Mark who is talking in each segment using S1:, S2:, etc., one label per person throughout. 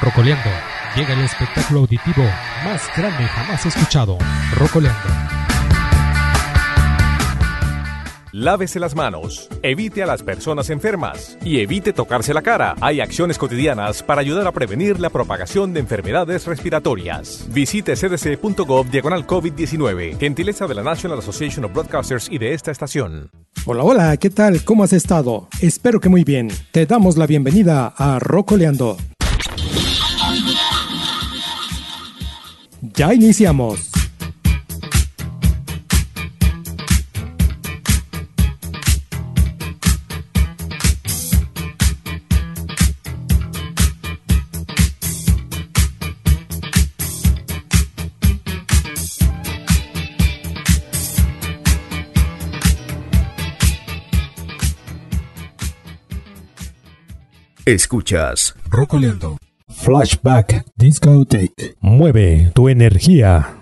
S1: Rocoleando. Llega el espectáculo auditivo más grande jamás escuchado. Rocoleando.
S2: Lávese las manos, evite a las personas enfermas y evite tocarse la cara. Hay acciones cotidianas para ayudar a prevenir la propagación de enfermedades respiratorias. Visite cdc.gov diagonal COVID-19, gentileza de la National Association of Broadcasters y de esta estación.
S3: Hola, hola, ¿qué tal? ¿Cómo has estado? Espero que muy bien. Te damos la bienvenida a Rocoleando. Ya iniciamos.
S2: Escuchas
S1: Rocoleando.
S3: Flashback Discotheque. Mueve tu energía.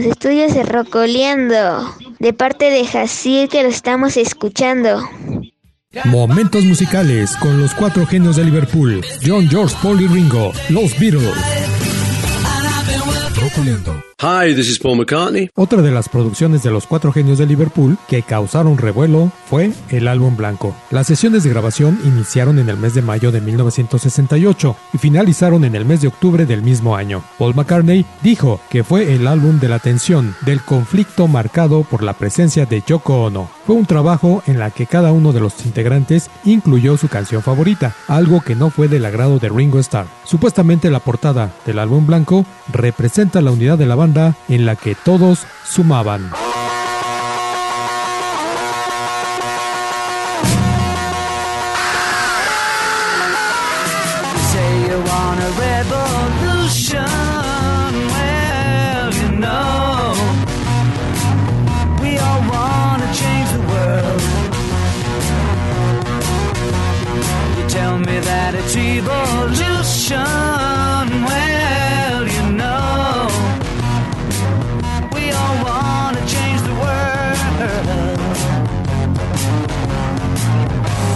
S4: Los estudios de Rocoleando, de parte de Jacir que lo estamos escuchando.
S1: Momentos musicales con los cuatro genios de Liverpool, John, George, Paul y Ringo, los Beatles.
S5: Rocoleando.
S2: Hi, this is Paul McCartney.
S1: Otra de las producciones de los cuatro genios de Liverpool que causaron revuelo fue el álbum blanco. Las sesiones de grabación iniciaron en el mes de mayo de 1968 y finalizaron en el mes de octubre del mismo año. Paul McCartney dijo que fue el álbum de la tensión, del conflicto marcado por la presencia de Yoko Ono. Fue un trabajo en la que cada uno de los integrantes incluyó su canción favorita, algo que no fue del agrado de Ringo Starr. Supuestamente la portada del álbum blanco representa la unidad de la banda en la que todos sumaban.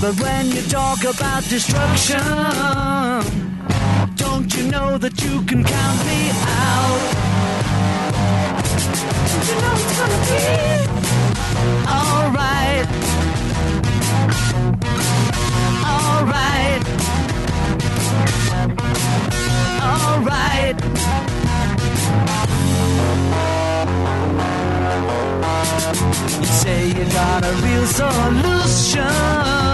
S6: But when you talk about destruction, don't you know that you can count me out? You know it's gonna be alright. Alright. Alright. You say you got a real solution.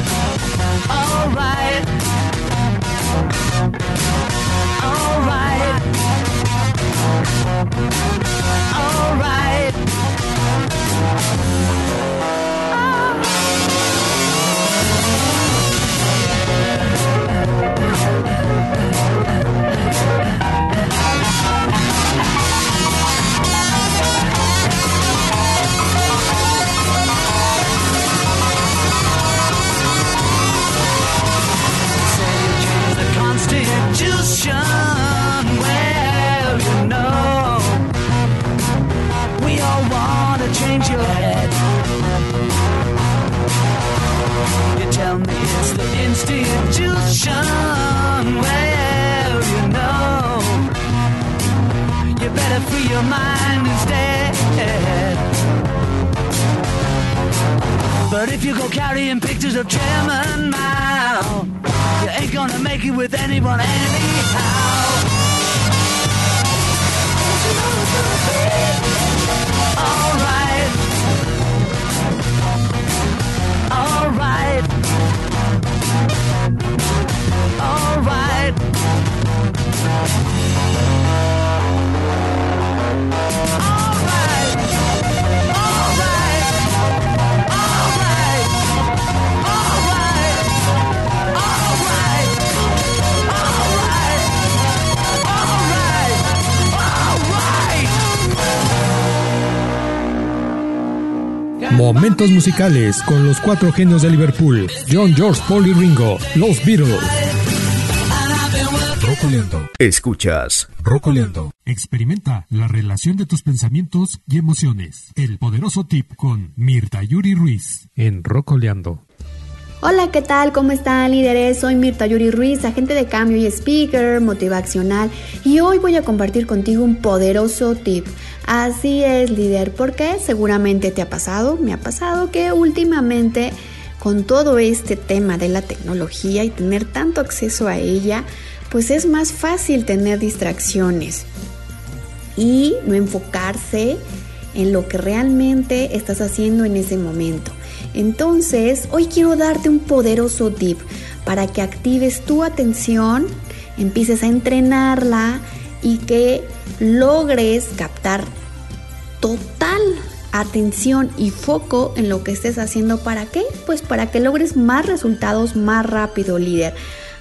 S6: Alright. Alright. Alright. say institution. Well, you know, you better free your mind instead. But if you go carrying pictures of Chairman Mao, you ain't gonna make it with anyone anyhow.
S1: Momentos musicales con los cuatro genios de Liverpool, John, George, Paul y Ringo, los Beatles.
S5: Rocoleando.
S2: Escuchas
S5: Rocoleando.
S1: Experimenta la relación de tus pensamientos y emociones. El poderoso tip con Mirta Yuri Ruiz en Rocoleando.
S7: Hola, ¿qué tal? ¿Cómo están líderes? Soy Mirta Yuri Ruiz, agente de cambio y speaker motivacional y hoy voy a compartir contigo un poderoso tip. Así es, líder, porque seguramente te ha pasado, me ha pasado que últimamente con todo este tema de la tecnología y tener tanto acceso a ella, pues es más fácil tener distracciones y no enfocarse en lo que realmente estás haciendo en ese momento. Entonces, hoy quiero darte un poderoso tip para que actives tu atención empieces a entrenarla y que logres captar total atención y foco en lo que estés haciendo. ¿Para qué? Pues para que logres más resultados más rápido, líder.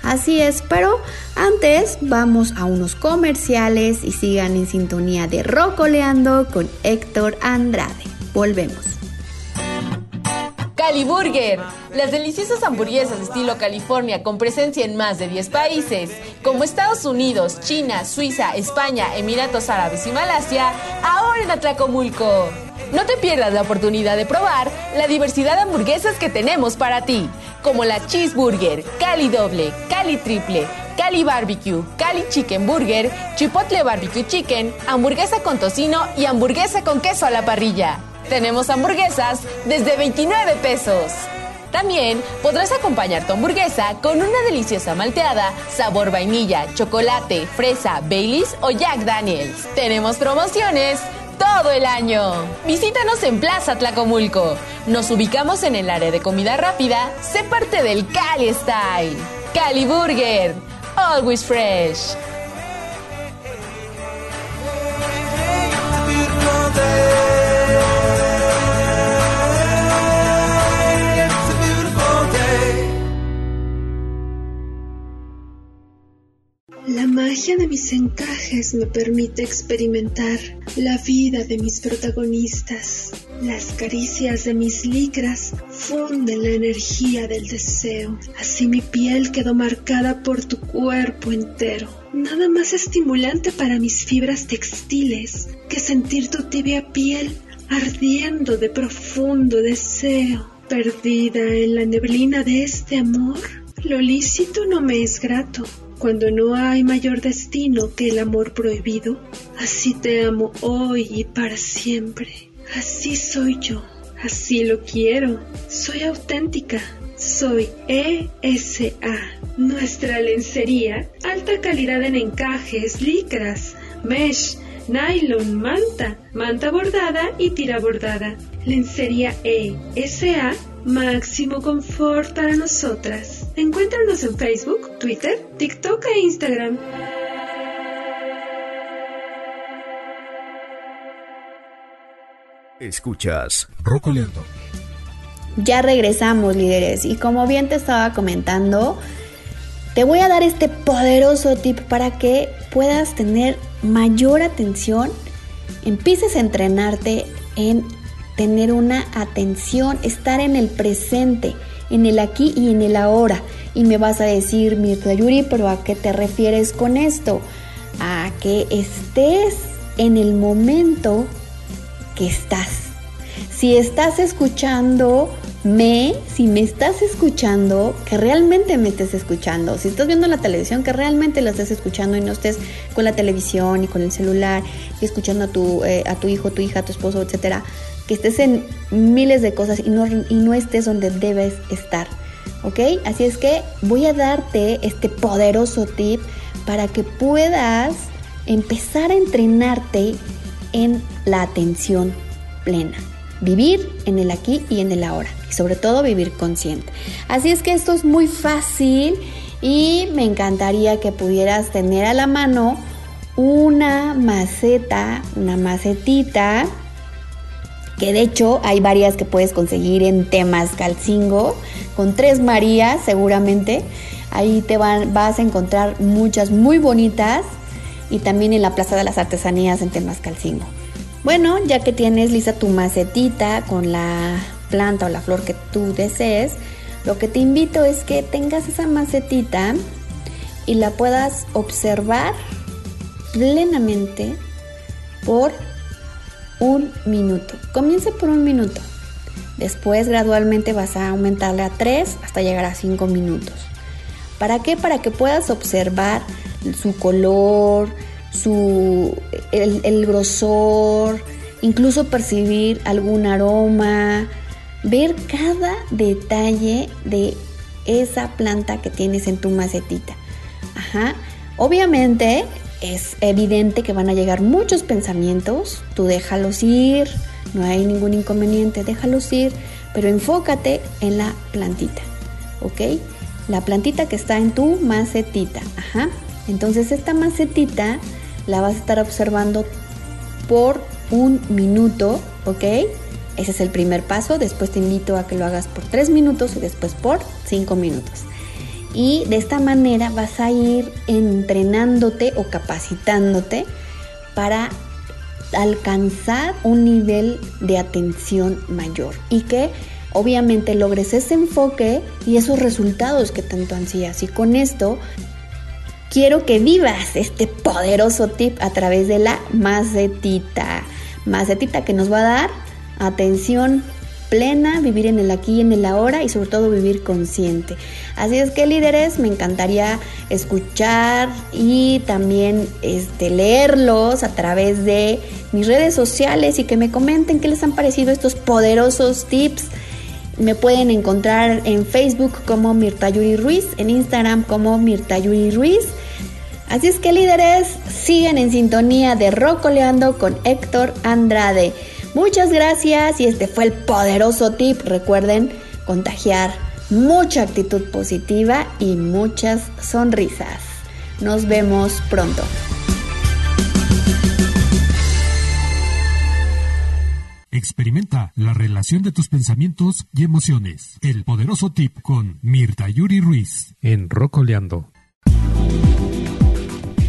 S7: Así es, pero antes vamos a unos comerciales y sigan en sintonía de Rocoleando con Héctor Andrade. Volvemos.
S8: Cali Burger, las deliciosas hamburguesas estilo California con presencia en más de 10 países, como Estados Unidos, China, Suiza, España, Emiratos Árabes y Malasia, ahora en Atlacomulco. No te pierdas la oportunidad de probar la diversidad de hamburguesas que tenemos para ti, como la Cheeseburger, Cali Doble, Cali Triple, Cali Barbecue, Cali Chicken Burger, Chipotle Barbecue Chicken, hamburguesa con tocino y hamburguesa con queso a la parrilla. Tenemos hamburguesas desde 29 pesos. También podrás acompañar tu hamburguesa con una deliciosa malteada, sabor vainilla, chocolate, fresa, Baileys o Jack Daniels. Tenemos promociones todo el año. Visítanos en Plaza Tlacomulco. Nos ubicamos en el área de comida rápida. Sé parte del Cali Style. Cali Burger. Always fresh.
S9: Magia de mis encajes me permite experimentar la vida de mis protagonistas. Las caricias de mis licras funden la energía del deseo. Así mi piel quedó marcada por tu cuerpo entero. Nada más estimulante para mis fibras textiles que sentir tu tibia piel ardiendo de profundo deseo. Perdida en la neblina de este amor, lo lícito no me es grato cuando no hay mayor destino que el amor prohibido. Así te amo hoy y para siempre. Así soy yo. Así lo quiero. Soy auténtica. Soy ESA. Nuestra lencería, alta calidad en encajes, licras, mesh, nylon, manta, manta bordada y tira bordada. Lencería ESA, máximo confort para nosotras. Encuéntranos en Facebook, Twitter, TikTok e Instagram.
S2: Escuchas
S5: Rocoleando.
S7: Ya regresamos, líderes, y como bien te estaba comentando, te voy a dar este poderoso tip para que puedas tener mayor atención, empieces a entrenarte en tener una atención, estar en el presente, en el aquí y en el ahora. Y me vas a decir, Mirta Yuri, pero ¿a qué te refieres con esto? A que estés en el momento que estás. Si estás escuchando me, si me estás escuchando, que realmente me estés escuchando. Si estás viendo la televisión, que realmente la estés escuchando y no estés con la televisión y con el celular y escuchando a tu, eh, a tu hijo, tu hija, tu esposo, etcétera. Que estés en miles de cosas y no, y no estés donde debes estar. ¿Ok? Así es que voy a darte este poderoso tip para que puedas empezar a entrenarte en la atención plena. Vivir en el aquí y en el ahora. Y sobre todo vivir consciente. Así es que esto es muy fácil y me encantaría que pudieras tener a la mano una maceta, una macetita, que de hecho hay varias que puedes conseguir en temas calcingo, con tres Marías seguramente. Ahí te van, vas a encontrar muchas muy bonitas y también en la Plaza de las Artesanías en temas calcingo. Bueno, ya que tienes lista tu macetita con la planta o la flor que tú desees, lo que te invito es que tengas esa macetita y la puedas observar plenamente por un minuto. Comience por un minuto. Después gradualmente vas a aumentarle a 3 hasta llegar a 5 minutos. ¿Para qué? Para que puedas observar su color, su, el grosor, incluso percibir algún aroma, ver cada detalle de esa planta que tienes en tu macetita. Ajá. Obviamente es evidente que van a llegar muchos pensamientos, tú déjalos ir, no hay ningún inconveniente, déjalos ir, pero enfócate en la plantita, ¿ok? La plantita que está en tu macetita, ajá. Entonces esta macetita la vas a estar observando por un minuto, ¿ok? Ese es el primer paso. Después te invito a que lo hagas por tres minutos y después por cinco minutos. Y de esta manera vas a ir entrenándote o capacitándote para alcanzar un nivel de atención mayor y que obviamente logres ese enfoque y esos resultados que tanto ansías. Y con esto quiero que vivas este poderoso tip a través de la macetita. Macetita que nos va a dar atención plena, vivir en el aquí y en el ahora y sobre todo vivir consciente. Así es que líderes, me encantaría escuchar y también este, leerlos a través de mis redes sociales y que me comenten qué les han parecido estos poderosos tips. Me pueden encontrar en Facebook como Mirta Yuri Ruiz, en Instagram como Mirta Yuri Ruiz. Así es que líderes, siguen en sintonía de Rocoleando con Héctor Andrade. Muchas gracias y este fue el poderoso tip. Recuerden contagiar mucha actitud positiva y muchas sonrisas. Nos vemos pronto.
S5: Experimenta la relación de tus pensamientos y emociones. El poderoso tip con Mirta Yuri Ruiz
S1: en Rocoleando.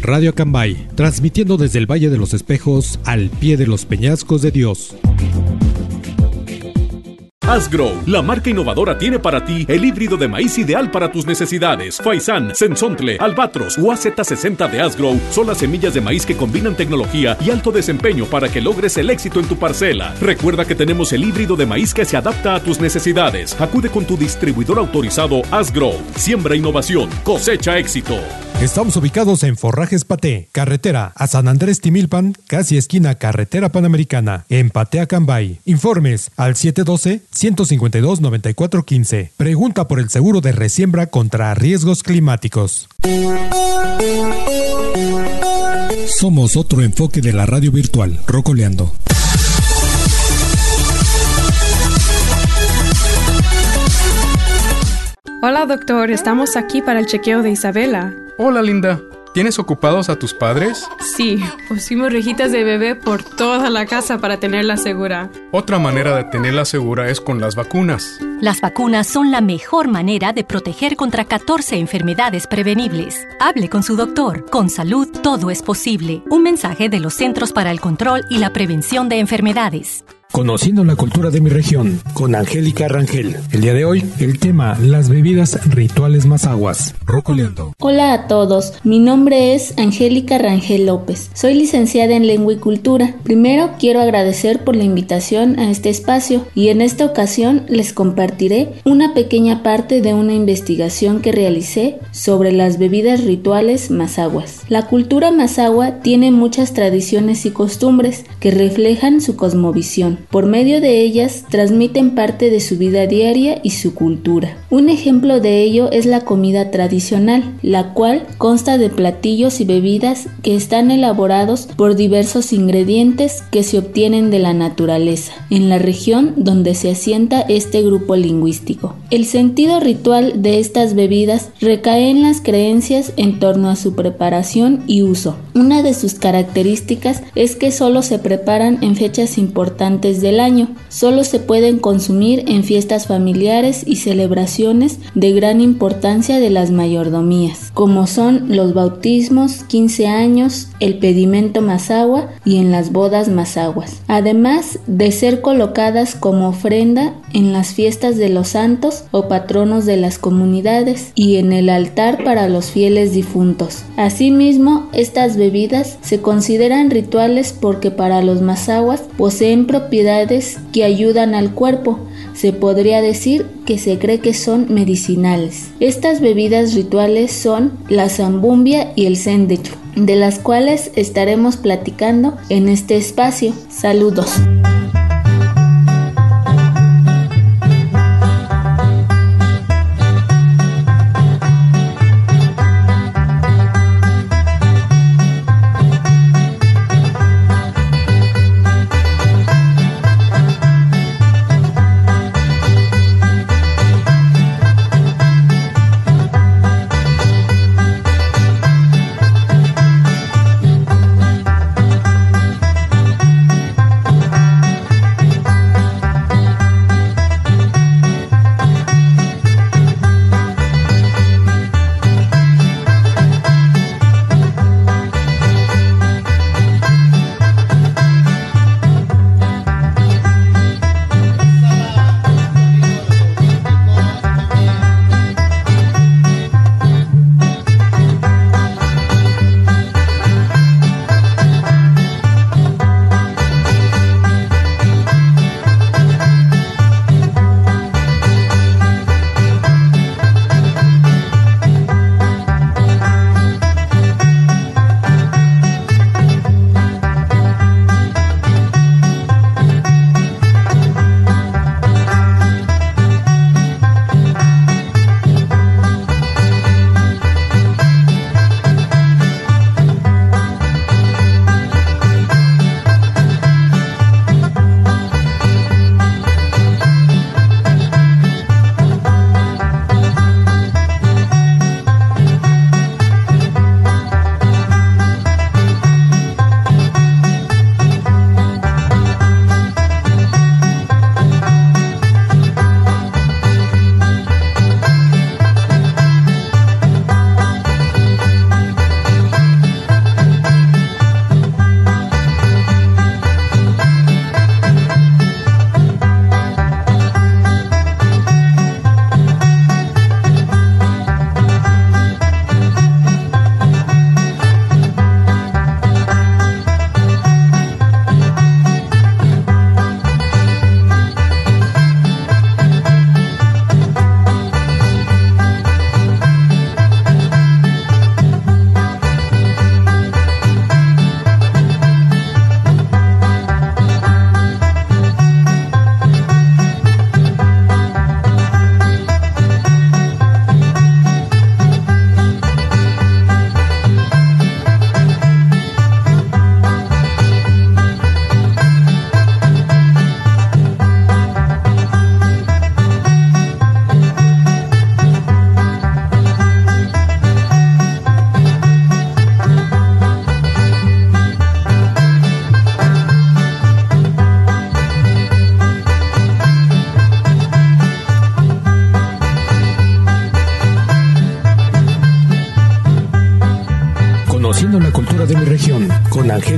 S1: Radio Acambay, transmitiendo desde el Valle de los Espejos al pie de los peñascos de Dios.
S10: Asgrow, la marca innovadora tiene para ti el híbrido de maíz ideal para tus necesidades. Faisán, Sensontle, Albatros o AZ60 de Asgrow son las semillas de maíz que combinan tecnología y alto desempeño para que logres el éxito en tu parcela. Recuerda que tenemos el híbrido de maíz que se adapta a tus necesidades. Acude con tu distribuidor autorizado Asgrow. Siembra innovación, cosecha éxito.
S1: Estamos ubicados en Forrajes Paté, carretera a San Andrés Timilpan, casi esquina carretera panamericana, en Patea Cambay. Informes al 712-152-9415. Pregunta por el seguro de resiembra contra riesgos climáticos. Somos otro enfoque de la radio virtual, Rocoleando.
S11: Hola doctor, estamos aquí para el chequeo de Isabela.
S12: Hola Linda, ¿tienes ocupados a tus padres?
S11: Sí, pusimos rejitas de bebé por toda la casa para tenerla segura.
S12: Otra manera de tenerla segura es con las vacunas.
S13: Las vacunas son la mejor manera de proteger contra 14 enfermedades prevenibles. Hable con su doctor. Con salud todo es posible. Un mensaje de los Centros para el Control y la Prevención de Enfermedades.
S1: Conociendo la cultura de mi región, con Angélica Rangel. El día de hoy, el tema, las bebidas rituales más aguas. Rocoleando.
S14: Hola a todos, mi nombre es Angélica Rangel López. Soy licenciada en Lengua y Cultura. Primero, quiero agradecer por la invitación a este espacio y en esta ocasión les compartiré una pequeña parte de una investigación que realicé sobre las bebidas rituales mazaguas. La cultura mazagua tiene muchas tradiciones y costumbres que reflejan su cosmovisión. Por medio de ellas transmiten parte de su vida diaria y su cultura. Un ejemplo de ello es la comida tradicional, la cual consta de platillos y bebidas que están elaborados por diversos ingredientes que se obtienen de la naturaleza, en la región donde se asienta este grupo lingüístico. El sentido ritual de estas bebidas recae en las creencias en torno a su preparación y uso. Una de sus características es que solo se preparan en fechas importantes del año. Solo se pueden consumir en fiestas familiares y celebraciones de gran importancia de las mayordomías, como son los bautismos, 15 años, el pedimento mazagua y en las bodas mazaguas. Además de ser colocadas como ofrenda en las fiestas de los santos o patronos de las comunidades y en el altar para los fieles difuntos. Asimismo, estas bebidas se consideran rituales porque para los mazaguas poseen propiedades que ayudan al cuerpo. Se podría decir que se cree que son medicinales. Estas bebidas rituales son la zambumbia y el sendechu, de las cuales estaremos platicando en este espacio. Saludos.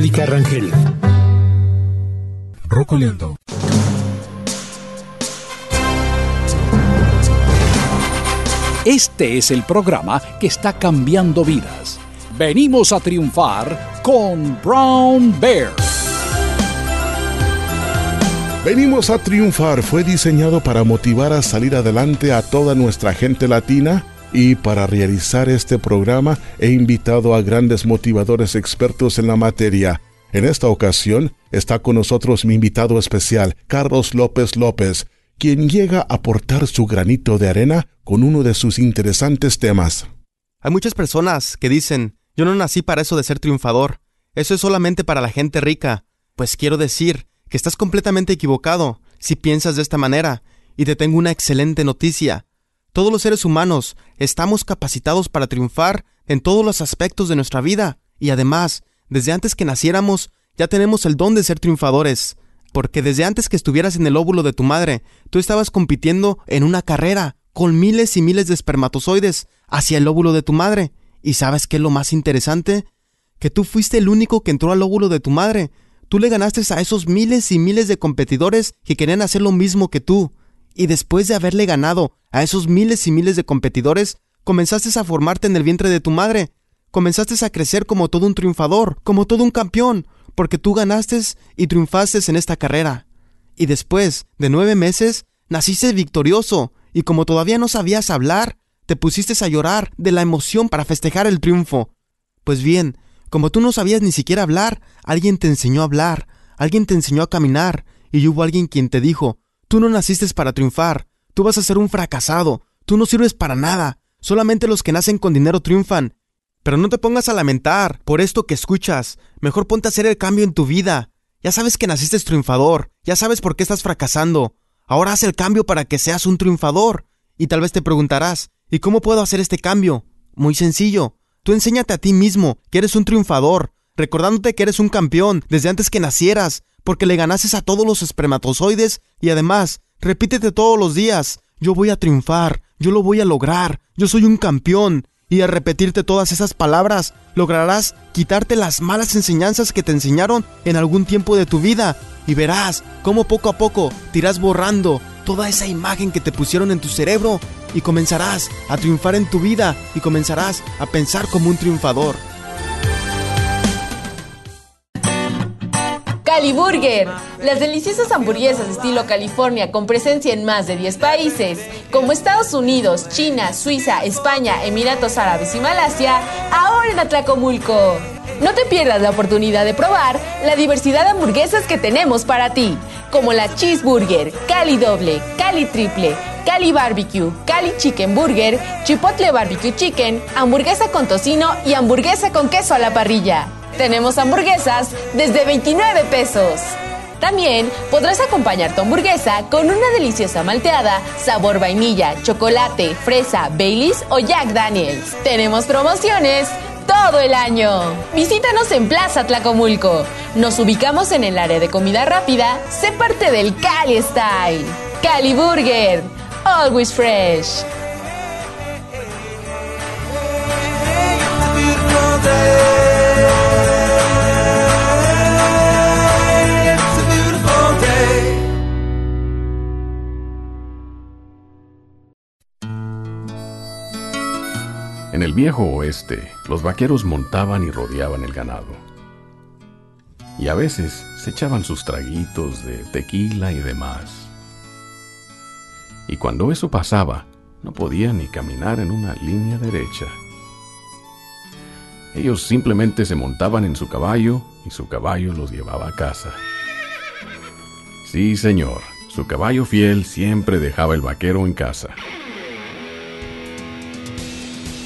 S5: Angélica Rangel. Rocoleando.
S15: Este es el programa que está cambiando vidas. Venimos a triunfar con Brown Bear.
S16: Venimos a triunfar fue diseñado para motivar a salir adelante a toda nuestra gente latina y para realizar este programa he invitado a grandes motivadores expertos en la materia. En esta ocasión está con nosotros mi invitado especial, Carlos López López, quien llega a aportar su granito de arena con uno de sus interesantes temas.
S17: Hay muchas personas que dicen, yo no nací para eso de ser triunfador, eso es solamente para la gente rica. Pues quiero decir que estás completamente equivocado si piensas de esta manera, y te tengo una excelente noticia. Todos los seres humanos estamos capacitados para triunfar en todos los aspectos de nuestra vida, y además, desde antes que naciéramos, ya tenemos el don de ser triunfadores porque desde antes que estuvieras en el óvulo de tu madre, tú estabas compitiendo en una carrera con miles y miles de espermatozoides hacia el óvulo de tu madre. ¿Y sabes qué es lo más interesante? Que tú fuiste el único que entró al óvulo de tu madre. Tú le ganaste a esos miles y miles de competidores que querían hacer lo mismo que tú. Y después de haberle ganado a esos miles y miles de competidores, comenzaste a formarte en el vientre de tu madre. Comenzaste a crecer como todo un triunfador, como todo un campeón, porque tú ganaste y triunfaste en esta carrera. Y después de nueve meses, naciste victorioso, y como todavía no sabías hablar, te pusiste a llorar de la emoción para festejar el triunfo. Pues bien, como tú no sabías ni siquiera hablar, alguien te enseñó a hablar, alguien te enseñó a caminar, y hubo alguien quien te dijo, tú no naciste para triunfar, tú vas a ser un fracasado, tú no sirves para nada, solamente los que nacen con dinero triunfan, pero no te pongas a lamentar por esto que escuchas. Mejor ponte a hacer el cambio en tu vida. Ya sabes que naciste triunfador. Ya sabes por qué estás fracasando. Ahora haz el cambio para que seas un triunfador. Y tal vez te preguntarás, ¿y cómo puedo hacer este cambio? Muy sencillo. Tú enséñate a ti mismo que eres un triunfador, recordándote que eres un campeón desde antes que nacieras, porque le ganases a todos los espermatozoides y además, repítete todos los días, yo voy a triunfar, yo lo voy a lograr, yo soy un campeón, y al repetirte todas esas palabras, lograrás quitarte las malas enseñanzas que te enseñaron en algún tiempo de tu vida y verás cómo poco a poco te irás borrando toda esa imagen que te pusieron en tu cerebro y comenzarás a triunfar en tu vida y comenzarás a pensar como un triunfador.
S8: Caliburger, las deliciosas hamburguesas estilo California con presencia en más de 10 países, como Estados Unidos, China, Suiza, España, Emiratos Árabes y Malasia, ahora en Atlacomulco. No te pierdas la oportunidad de probar la diversidad de hamburguesas que tenemos para ti, como la Cheeseburger, Cali Doble, Cali Triple, Cali Barbecue, Cali Chicken Burger, Chipotle Barbecue Chicken, hamburguesa con tocino y hamburguesa con queso a la parrilla. Tenemos hamburguesas desde 29 pesos. También podrás acompañar tu hamburguesa con una deliciosa malteada, sabor vainilla, chocolate, fresa, Baileys o Jack Daniels. Tenemos promociones todo el año. Visítanos en Plaza Tlacomulco. Nos ubicamos en el área de comida rápida. Sé parte del Cali Style. Cali Burger. Always fresh.
S10: En el viejo oeste, los vaqueros montaban y rodeaban el ganado. Y a veces se echaban sus traguitos de tequila y demás. Y cuando eso pasaba, no podían ni caminar en una línea derecha. Ellos simplemente se montaban en su caballo y su caballo los llevaba a casa. Sí, señor, su caballo fiel siempre dejaba el vaquero en casa.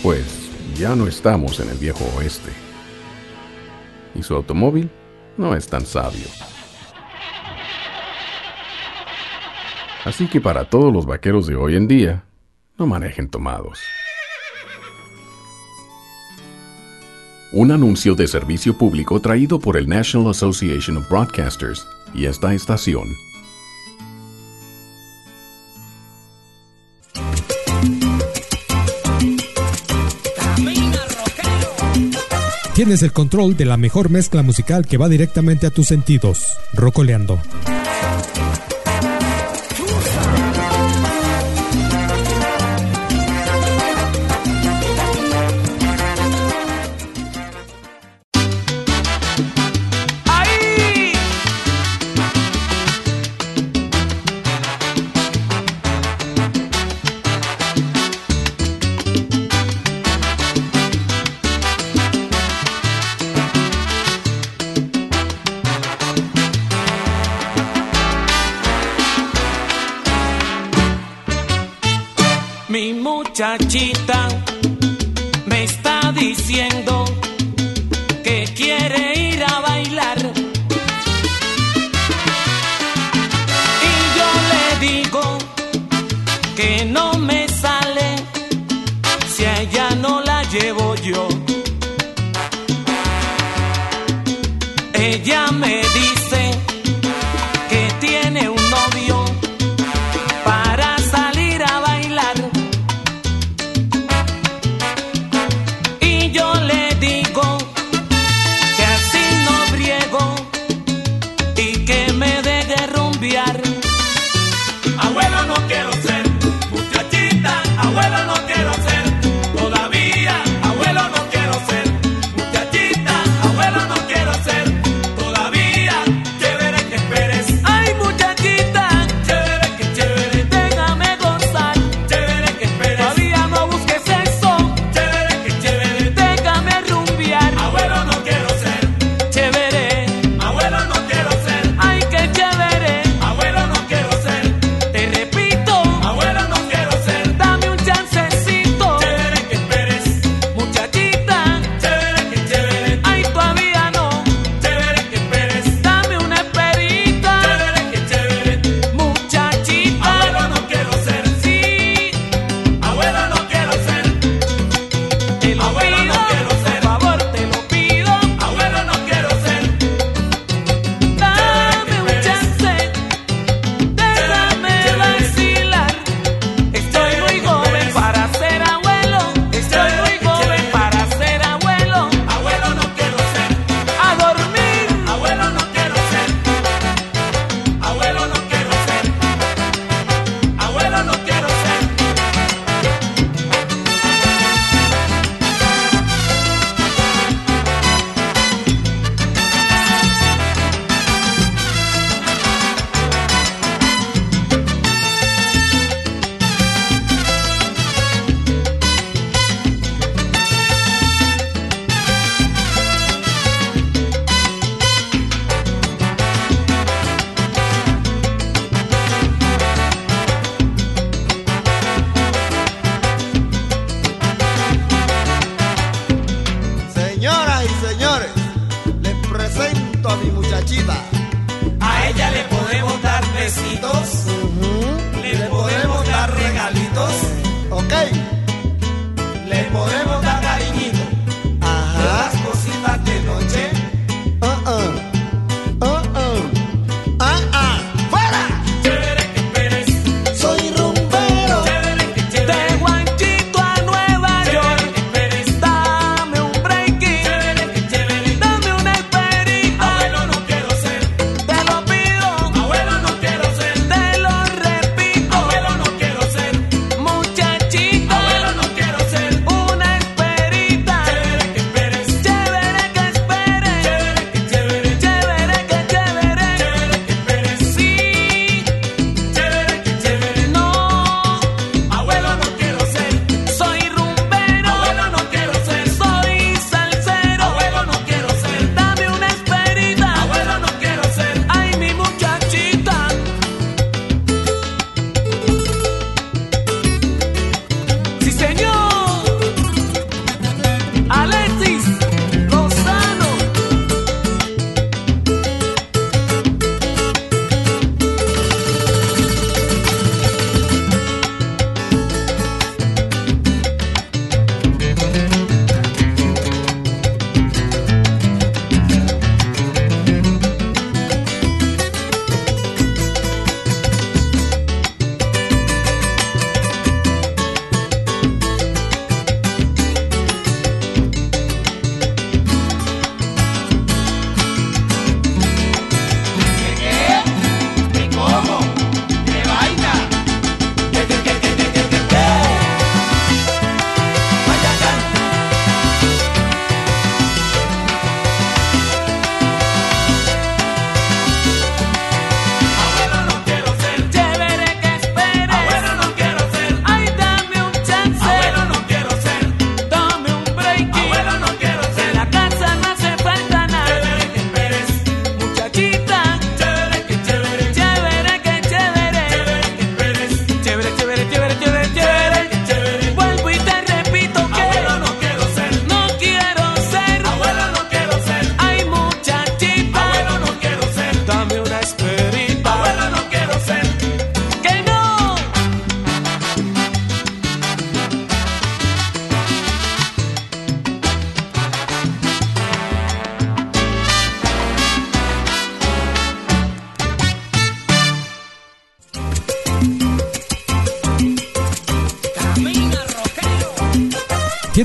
S10: Pues ya no estamos en el viejo oeste. Y su automóvil no es tan sabio. Así que para todos los vaqueros de hoy en día, no manejen tomados. Un anuncio de servicio público traído por el National Association of Broadcasters y esta estación
S18: tienes el control de la mejor mezcla musical que va directamente a tus sentidos. Rocoleando.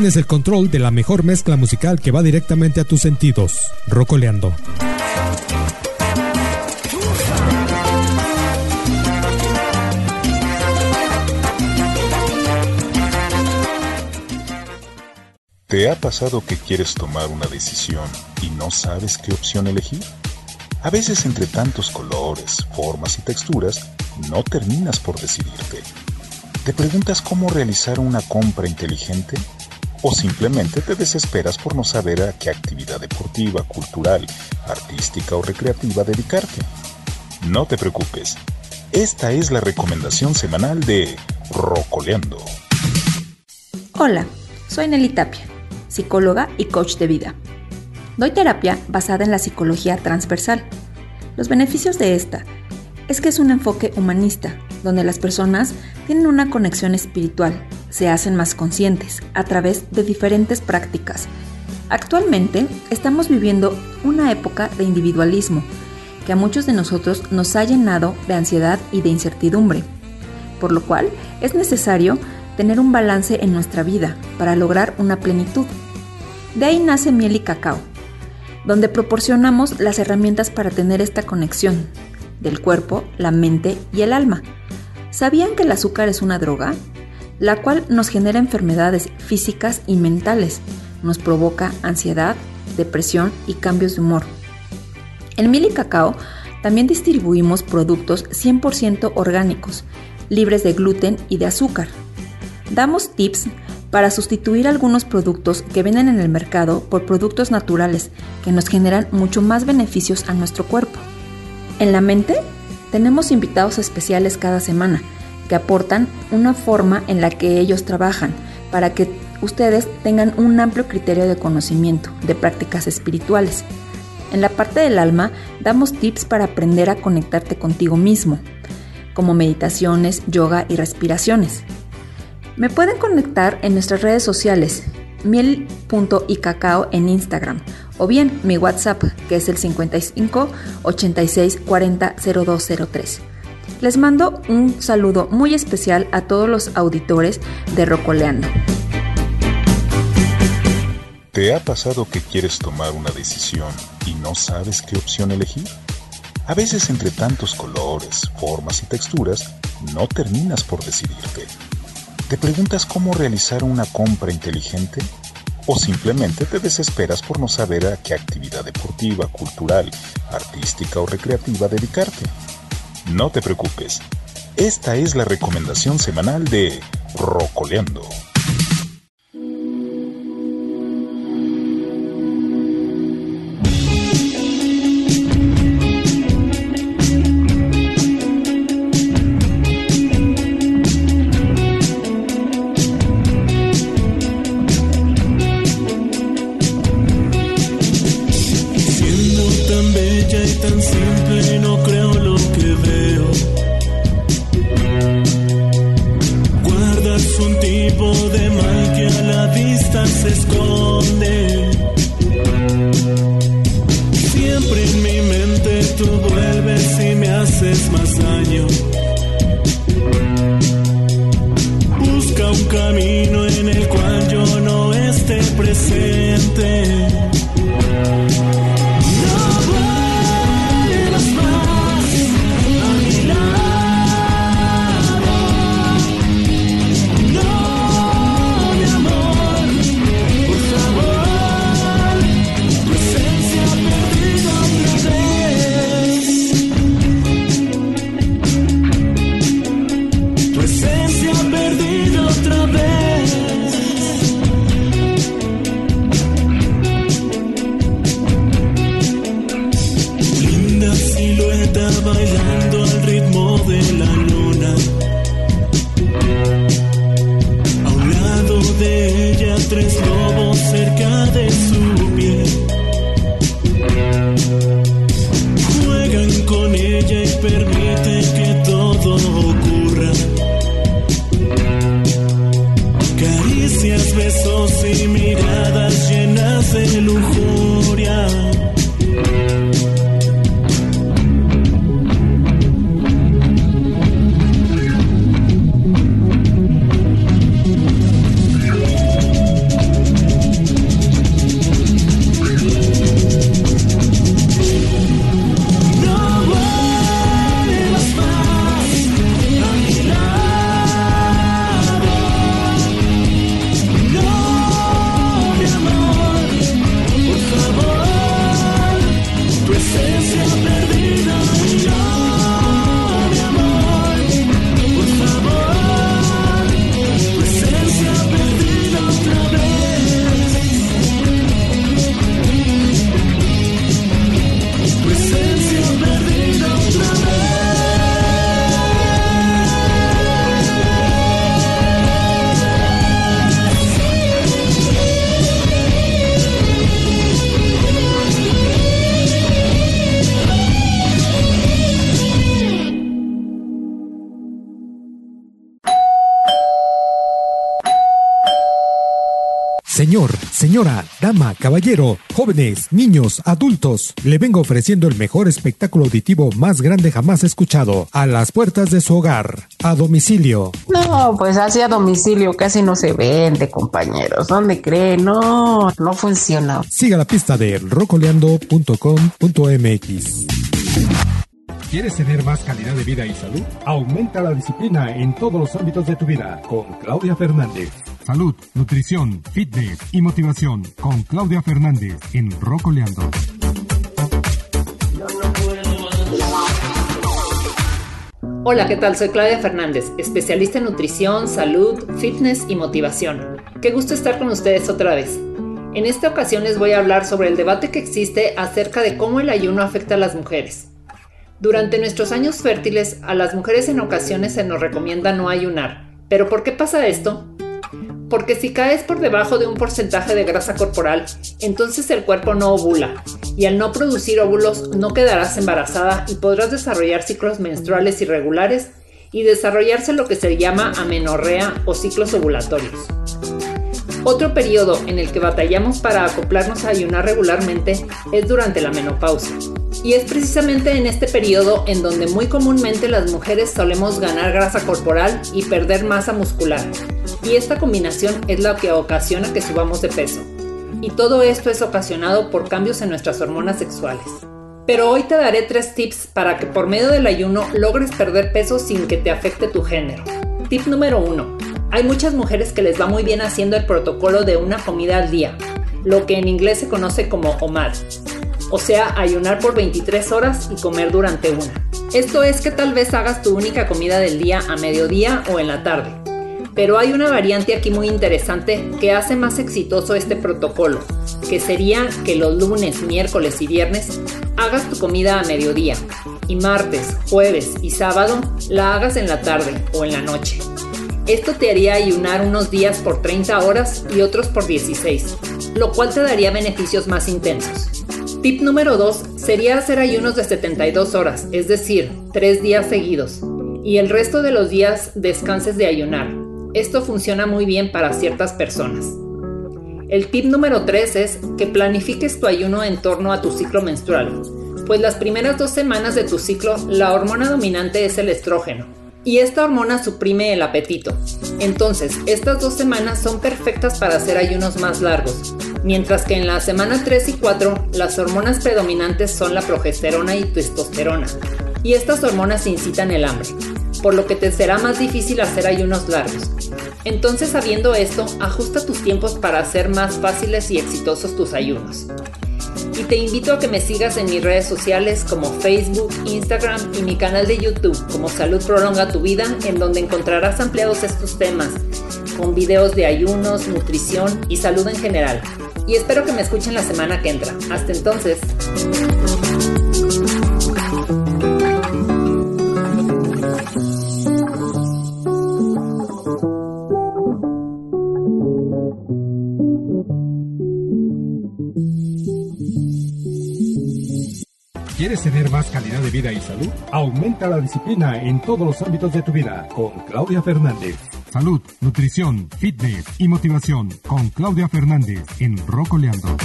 S1: Tienes el control de la mejor mezcla musical que va directamente a tus sentidos. Rocoleando.
S19: ¿Te ha pasado que quieres tomar una decisión y no sabes qué opción elegir? A veces entre tantos colores, formas y texturas, no terminas por decidirte. ¿Te preguntas cómo realizar una compra inteligente? ¿O simplemente te desesperas por no saber a qué actividad deportiva, cultural, artística o recreativa dedicarte? No te preocupes. Esta es la recomendación semanal de Rocoleando.
S20: Hola, soy Nelly Tapia, psicóloga y coach de vida. Doy terapia basada en la psicología transversal. Los beneficios de esta es que es un enfoque humanista, donde las personas tienen una conexión espiritual, se hacen más conscientes a través de diferentes prácticas. Actualmente estamos viviendo una época de individualismo que a muchos de nosotros nos ha llenado de ansiedad y de incertidumbre, por lo cual es necesario tener un balance en nuestra vida para lograr una plenitud. De ahí nace Miel y Cacao, donde proporcionamos las herramientas para tener esta conexión del cuerpo, la mente y el alma. ¿Sabían que el azúcar es una droga? La cual nos genera enfermedades físicas y mentales, nos provoca ansiedad, depresión y cambios de humor. En Miel y Cacao también distribuimos productos 100% orgánicos, libres de gluten y de azúcar. Damos tips para sustituir algunos productos que venden en el mercado por productos naturales que nos generan mucho más beneficios a nuestro cuerpo. En la mente tenemos invitados especiales cada semana que aportan una forma en la que ellos trabajan para que ustedes tengan un amplio criterio de conocimiento de prácticas espirituales. En la parte del alma damos tips para aprender a conectarte contigo mismo, como meditaciones, yoga y respiraciones. Me pueden conectar en nuestras redes sociales, miel.icacao en Instagram o bien mi WhatsApp que es el 55 86 40 0203. Les mando un saludo muy especial a todos los auditores de Rocoleando.
S19: ¿Te ha pasado que quieres tomar una decisión y no sabes qué opción elegir? A veces entre tantos colores, formas y texturas, no terminas por decidirte. ¿Te preguntas cómo realizar una compra inteligente? ¿O simplemente te desesperas por no saber a qué actividad deportiva, cultural, artística o recreativa dedicarte? No te preocupes. Esta es la recomendación semanal de Rocoleando.
S1: Señora, dama, caballero, jóvenes, niños, adultos, le vengo ofreciendo el mejor espectáculo auditivo más grande jamás escuchado, a las puertas de su hogar, a domicilio.
S21: No, pues así a domicilio casi no se vende, compañeros. ¿Dónde creen? No, no funciona.
S1: Siga la pista de rocoleando.com.mx. ¿Quieres tener más calidad de vida y salud? Aumenta la disciplina en todos los ámbitos de tu vida con Claudia Fernández.
S5: Salud, nutrición, fitness y motivación con Claudia Fernández en Rocoleando.
S22: Hola, ¿qué tal? Soy Claudia Fernández, especialista en nutrición, salud, fitness y motivación. Qué gusto estar con ustedes otra vez. En esta ocasión les voy a hablar sobre el debate que existe acerca de cómo el ayuno afecta a las mujeres. Durante nuestros años fértiles, a las mujeres en ocasiones se nos recomienda no ayunar. ¿Pero por qué pasa esto? Porque si caes por debajo de un porcentaje de grasa corporal, entonces el cuerpo no ovula, y al no producir óvulos no quedarás embarazada y podrás desarrollar ciclos menstruales irregulares y desarrollarse lo que se llama amenorrea o ciclos ovulatorios. Otro periodo en el que batallamos para acoplarnos a ayunar regularmente es durante la menopausia. Y es precisamente en este periodo en donde muy comúnmente las mujeres solemos ganar grasa corporal y perder masa muscular. Y esta combinación es la que ocasiona que subamos de peso. Y todo esto es ocasionado por cambios en nuestras hormonas sexuales. Pero hoy te daré tres tips para que por medio del ayuno logres perder peso sin que te afecte tu género. Tip número 1. Hay muchas mujeres que les va muy bien haciendo el protocolo de una comida al día, lo que en inglés se conoce como OMAD o sea, ayunar por 23 horas y comer durante una. Esto es que tal vez hagas tu única comida del día a mediodía o en la tarde. Pero hay una variante aquí muy interesante que hace más exitoso este protocolo, que sería que los lunes, miércoles y viernes hagas tu comida a mediodía y martes, jueves y sábado la hagas en la tarde o en la noche. Esto te haría ayunar unos días por 30 horas y otros por 16, lo cual te daría beneficios más intensos. Tip número 2 sería hacer ayunos de 72 horas, es decir, 3 días seguidos, y el resto de los días descanses de ayunar. Esto funciona muy bien para ciertas personas. El tip número 3 es que planifiques tu ayuno en torno a tu ciclo menstrual, pues las primeras dos semanas de tu ciclo la hormona dominante es el estrógeno, y esta hormona suprime el apetito. Entonces, estas dos semanas son perfectas para hacer ayunos más largos, mientras que en la semana 3 y 4 las hormonas predominantes son la progesterona y testosterona, y estas hormonas incitan el hambre, por lo que te será más difícil hacer ayunos largos. Entonces, sabiendo esto, ajusta tus tiempos para hacer más fáciles y exitosos tus ayunos. Y te invito a que me sigas en mis redes sociales como Facebook, Instagram y mi canal de YouTube como Salud Prolonga tu Vida, en donde encontrarás ampliados estos temas, con videos de ayunos, nutrición y salud en general y espero que me escuchen la semana que entra. Hasta entonces.
S5: ¿Quieres tener más calidad de vida y salud? Aumenta la disciplina en todos los ámbitos de tu vida con Claudia Fernández. Salud, nutrición, fitness y motivación con Claudia Fernández en Rocoleando.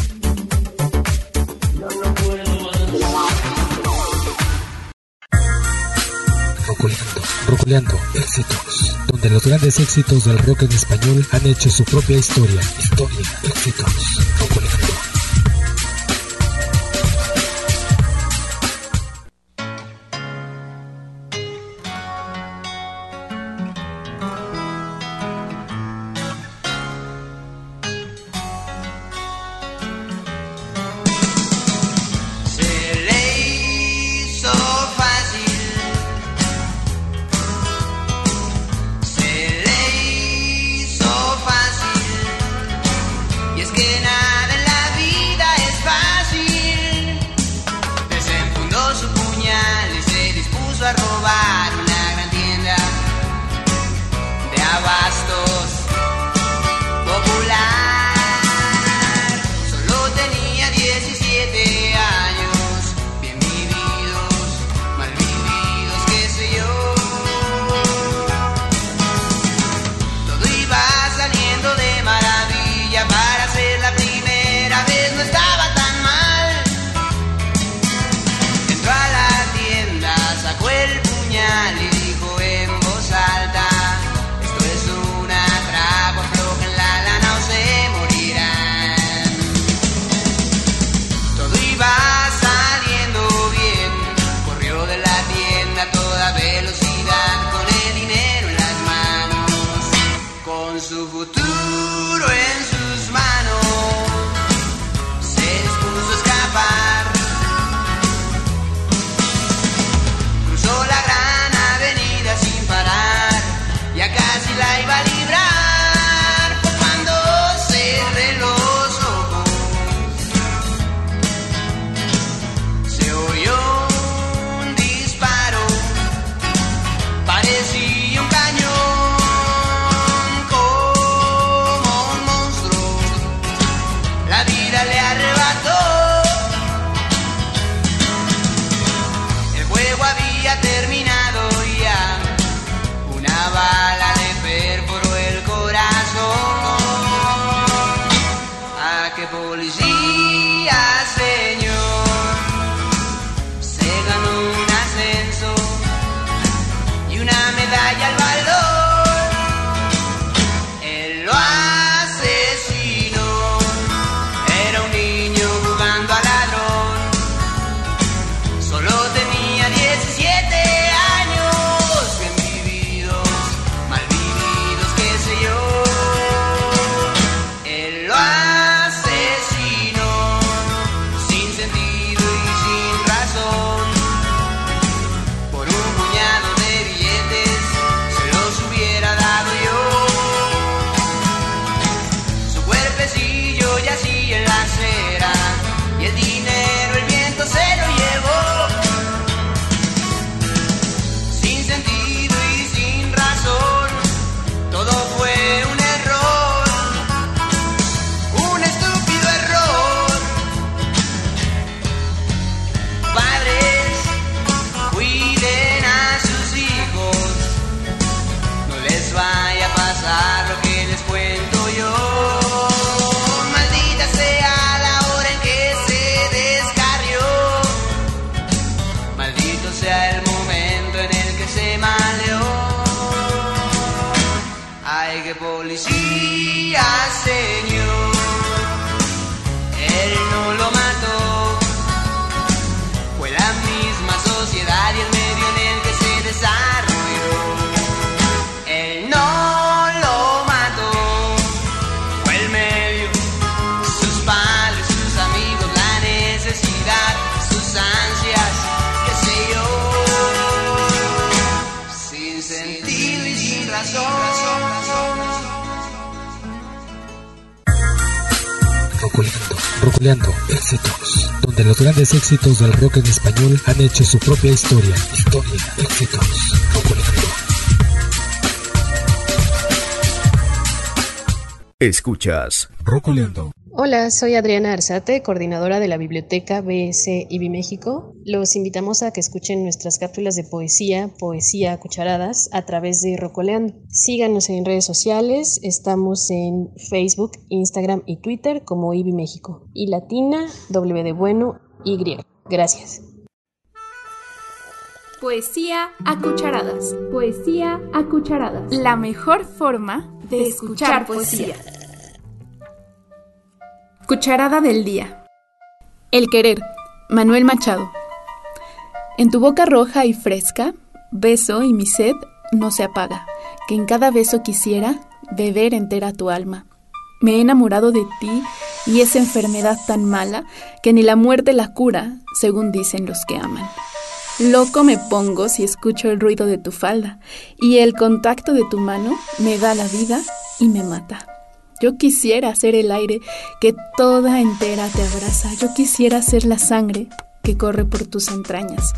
S1: Rocoleando, Rocoleando, éxitos. Donde los grandes éxitos del rock en español han hecho su propia historia. Historia, éxitos. Rocoleando,
S5: éxitos, donde los grandes éxitos del rock en español han hecho su propia historia. Historia, éxitos, Rocoleando.
S2: Escuchas
S5: Rocoleando.
S23: Hola, soy Adriana Arzate, coordinadora de la Biblioteca BS IBI México. Los invitamos a que escuchen nuestras cápsulas de poesía, poesía a cucharadas, a través de Rocoleando. Síganos en redes sociales, estamos en Facebook, Instagram y Twitter como IBI México. Y latina, W de bueno, Y. Gracias.
S24: Poesía a cucharadas. Poesía a cucharadas. La mejor forma de escuchar poesía. Cucharada del día. El querer. Manuel Machado. En tu boca roja y fresca, beso y mi sed no se apaga, que en cada beso quisiera beber entera tu alma. Me he enamorado de ti y esa enfermedad tan mala que ni la muerte la cura, según dicen los que aman. Loco me pongo si escucho el ruido de tu falda y el contacto de tu mano me da la vida y me mata. Yo quisiera ser el aire que toda entera te abraza. Yo quisiera ser la sangre que corre por tus entrañas.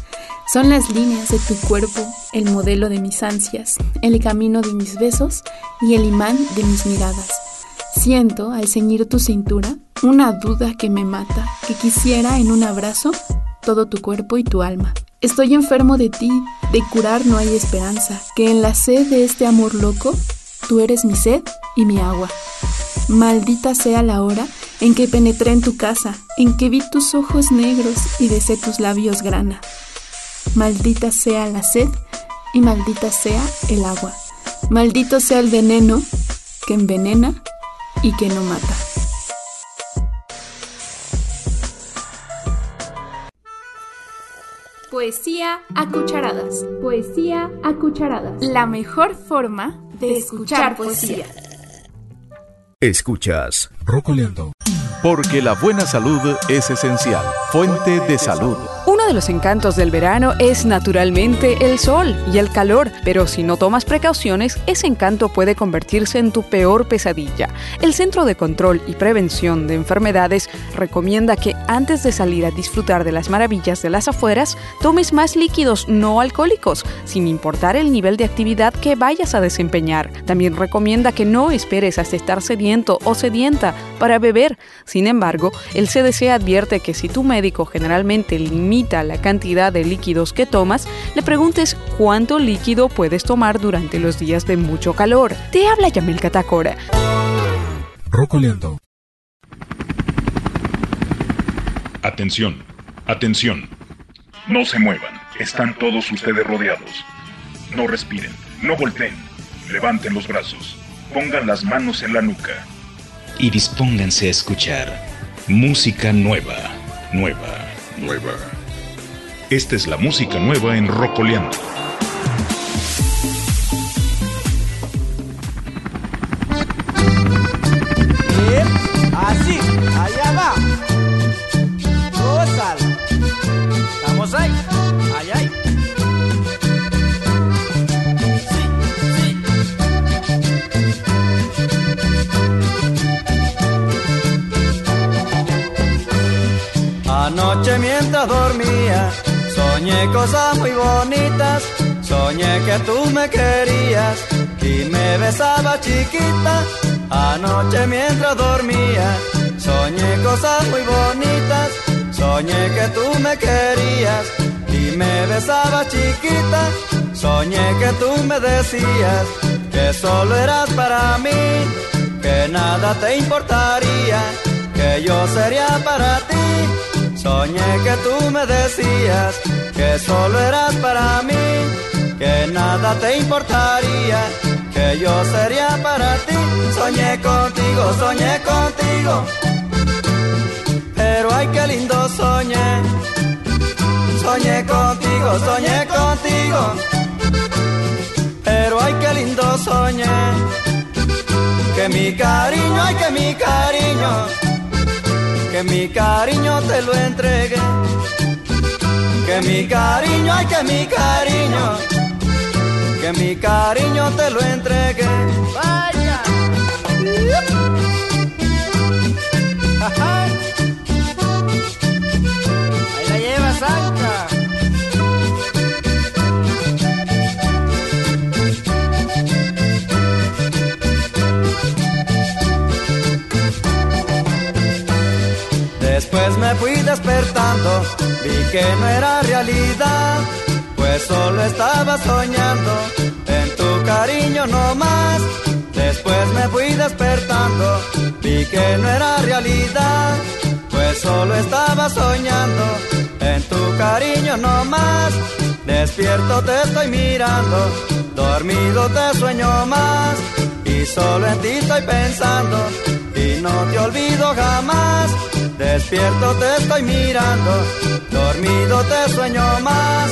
S24: Son las líneas de tu cuerpo, el modelo de mis ansias, el camino de mis besos y el imán de mis miradas. Siento, al ceñir tu cintura, una duda que me mata, que quisiera en un abrazo todo tu cuerpo y tu alma. Estoy enfermo de ti, de curar no hay esperanza, que en la sed de este amor loco, tú eres mi sed y mi agua. Maldita sea la hora en que penetré en tu casa, en que vi tus ojos negros y besé tus labios grana. Maldita sea la sed y maldita sea el agua. Maldito sea el veneno que envenena y que no mata. Poesía a cucharadas. Poesía a cucharadas. La mejor forma de escuchar poesía.
S2: Escuchas
S5: Rocoleando.
S12: Porque la buena salud es esencial. Fuente de salud.
S25: Uno de los encantos del verano es naturalmente el sol y el calor, pero si no tomas precauciones, ese encanto puede convertirse en tu peor pesadilla. El Centro de Control y Prevención de Enfermedades recomienda que antes de salir a disfrutar de las maravillas de las afueras, tomes más líquidos no alcohólicos, sin importar el nivel de actividad que vayas a desempeñar. También recomienda que no esperes hasta estar sediento o sedienta para beber. Sin embargo, el CDC advierte que si tu médico generalmente limita la cantidad de líquidos que tomas, le preguntes cuánto líquido puedes tomar durante los días de mucho calor. Te habla Yamil Catacora.
S5: Rocoleando.
S19: Atención, atención. No se muevan, están todos ustedes rodeados. No respiren, no golpeen, levanten los brazos, pongan las manos en la nuca.
S26: Y dispónganse a escuchar música nueva, nueva, nueva.
S19: Esta es la música nueva en Rocoleando.
S27: Así, allá va. Rosal. Vamos ahí. Ahí. Soñé cosas muy bonitas. Soñé que tú me querías y me besaba chiquita. Anoche mientras dormía, soñé cosas muy bonitas. Soñé que tú me querías y me besaba chiquita. Soñé que tú me decías que solo eras para mí, que nada te importaría, que yo sería para ti. Soñé que tú me decías que solo eras para mí, que nada te importaría, que yo sería para ti. Soñé contigo, soñé contigo, pero ay qué lindo soñé. Soñé contigo, soñé contigo, pero ay qué lindo soñé. Que mi cariño, ay que mi cariño que mi cariño te lo entregue. Que mi cariño, ay, que mi cariño, que mi cariño te lo entregue. Vaya. Ahí la lleva Sancha. Vi que no era realidad, pues solo estaba soñando en tu cariño no más. Después me fui despertando, vi que no era realidad, pues solo estaba soñando en tu cariño no más. Despierto te estoy mirando, dormido te sueño más, y solo en ti estoy pensando, y no te olvido jamás. Despierto te estoy mirando, dormido te sueño más,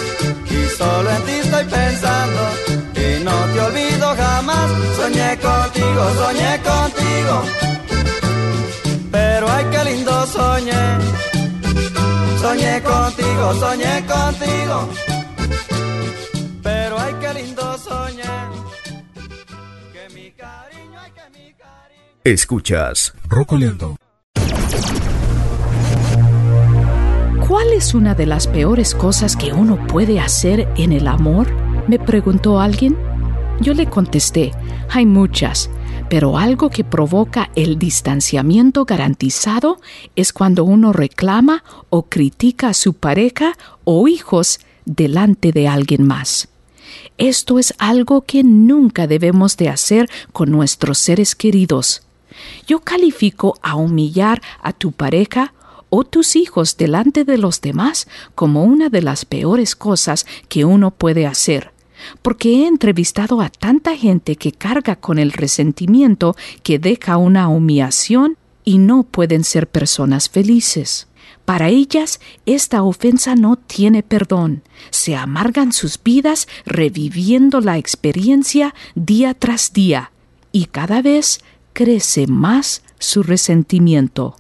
S27: y solo en ti estoy pensando, y no te olvido jamás. Soñé contigo, soñé contigo, pero ay qué lindo soñé. Soñé contigo, soñé contigo, pero ay qué lindo soñé. Que mi cariño, ay que mi cariño.
S28: Escuchas
S5: Rocoleando.
S29: ¿Cuál es una de las peores cosas que uno puede hacer en el amor? Me preguntó alguien. Yo le contesté, hay muchas, pero algo que provoca el distanciamiento garantizado es cuando uno reclama o critica a su pareja o hijos delante de alguien más. Esto es algo que nunca debemos de hacer con nuestros seres queridos. Yo califico a humillar a tu pareja o tus hijos delante de los demás como una de las peores cosas que uno puede hacer, porque he entrevistado a tanta gente que carga con el resentimiento que deja una humillación y no pueden ser personas felices. Para ellas, esta ofensa no tiene perdón. Se amargan sus vidas reviviendo la experiencia día tras día y cada vez crece más su resentimiento.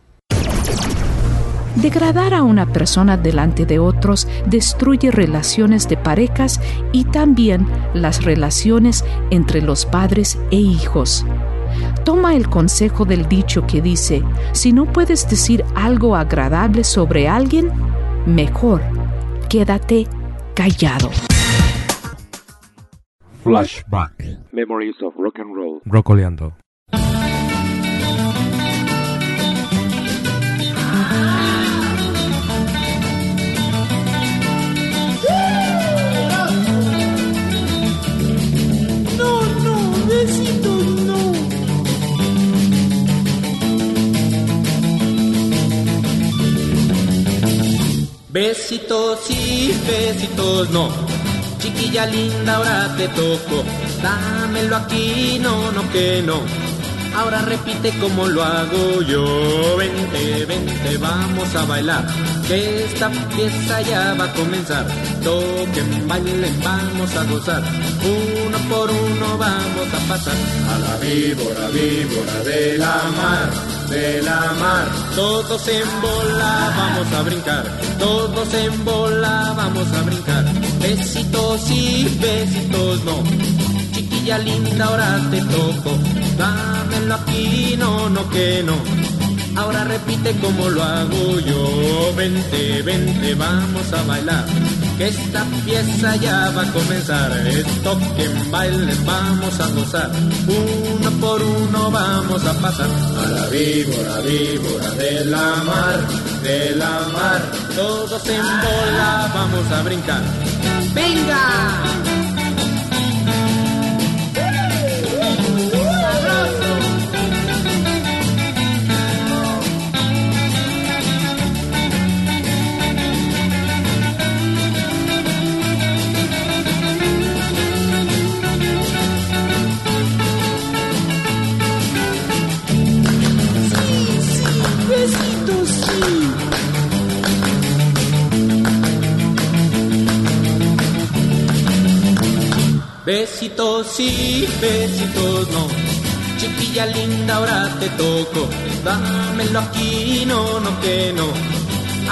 S29: Degradar a una persona delante de otros destruye relaciones de parejas y también las relaciones entre los padres e hijos. Toma el consejo del dicho que dice, si no puedes decir algo agradable sobre alguien, mejor quédate callado.
S5: Flashback.
S24: Memories of Rock and Roll.
S1: Rocoleando.
S24: Besitos y besitos no. Chiquilla linda, ahora te toco. Dámelo aquí, no, no que no. Ahora repite como lo hago yo. Vente, vente, vamos a bailar. Que esta pieza ya va a comenzar. Toquen, bailen, vamos a gozar. Uno por uno vamos a pasar. A la víbora, víbora de la mar, de la mar. Todos en bola vamos a brincar. Todos en bola vamos a brincar. Besitos y besitos no. Linda, ahora te toco. Dámelo aquí, no, no que no. Ahora repite como lo hago yo. Vente, vente, vamos a bailar. Que esta pieza ya va a comenzar. Toquen, bailen, vamos a gozar. Uno por uno vamos a pasar. A la víbora, víbora de la mar, de la mar. Todos en bola vamos a brincar. ¡Venga! Sí, besitos no. Chiquilla linda, ahora te toco. Dámelo aquí, no, no que no.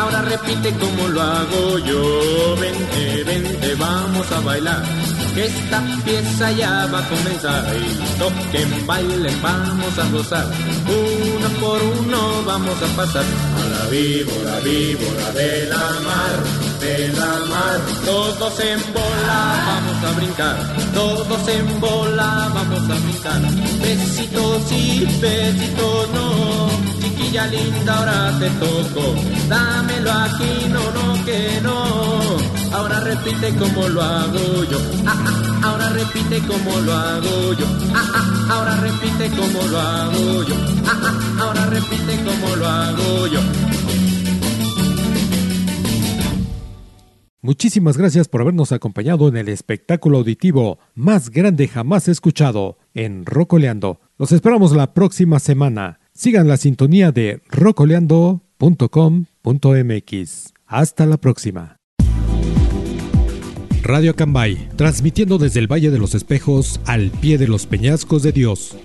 S24: Ahora repite como lo hago yo. Vente, vente, vamos a bailar. Que esta pieza ya va a comenzar. Y toquen, bailen, vamos a gozar. Uno por uno vamos a pasar. A la víbora, víbora de la mar, de la mar. Todos en bola vamos a brincar. Todos en bola vamos a brincar. Besitos y besitos no. Chiquilla linda, ahora te toco. Dámelo aquí, no, no, que no. Ahora repite como lo hago yo. Ah, ah, ahora repite como lo hago yo. Ah, ah, ahora repite como lo hago yo. Ah, ah, ahora repite como lo hago yo.
S1: Muchísimas gracias por habernos acompañado en el espectáculo auditivo más grande jamás escuchado en Rocoleando. Los esperamos la próxima semana. Sigan la sintonía de rocoleando.com.mx. Hasta la próxima. Radio Acambay, transmitiendo desde el Valle de los Espejos al pie de los peñascos de Dios.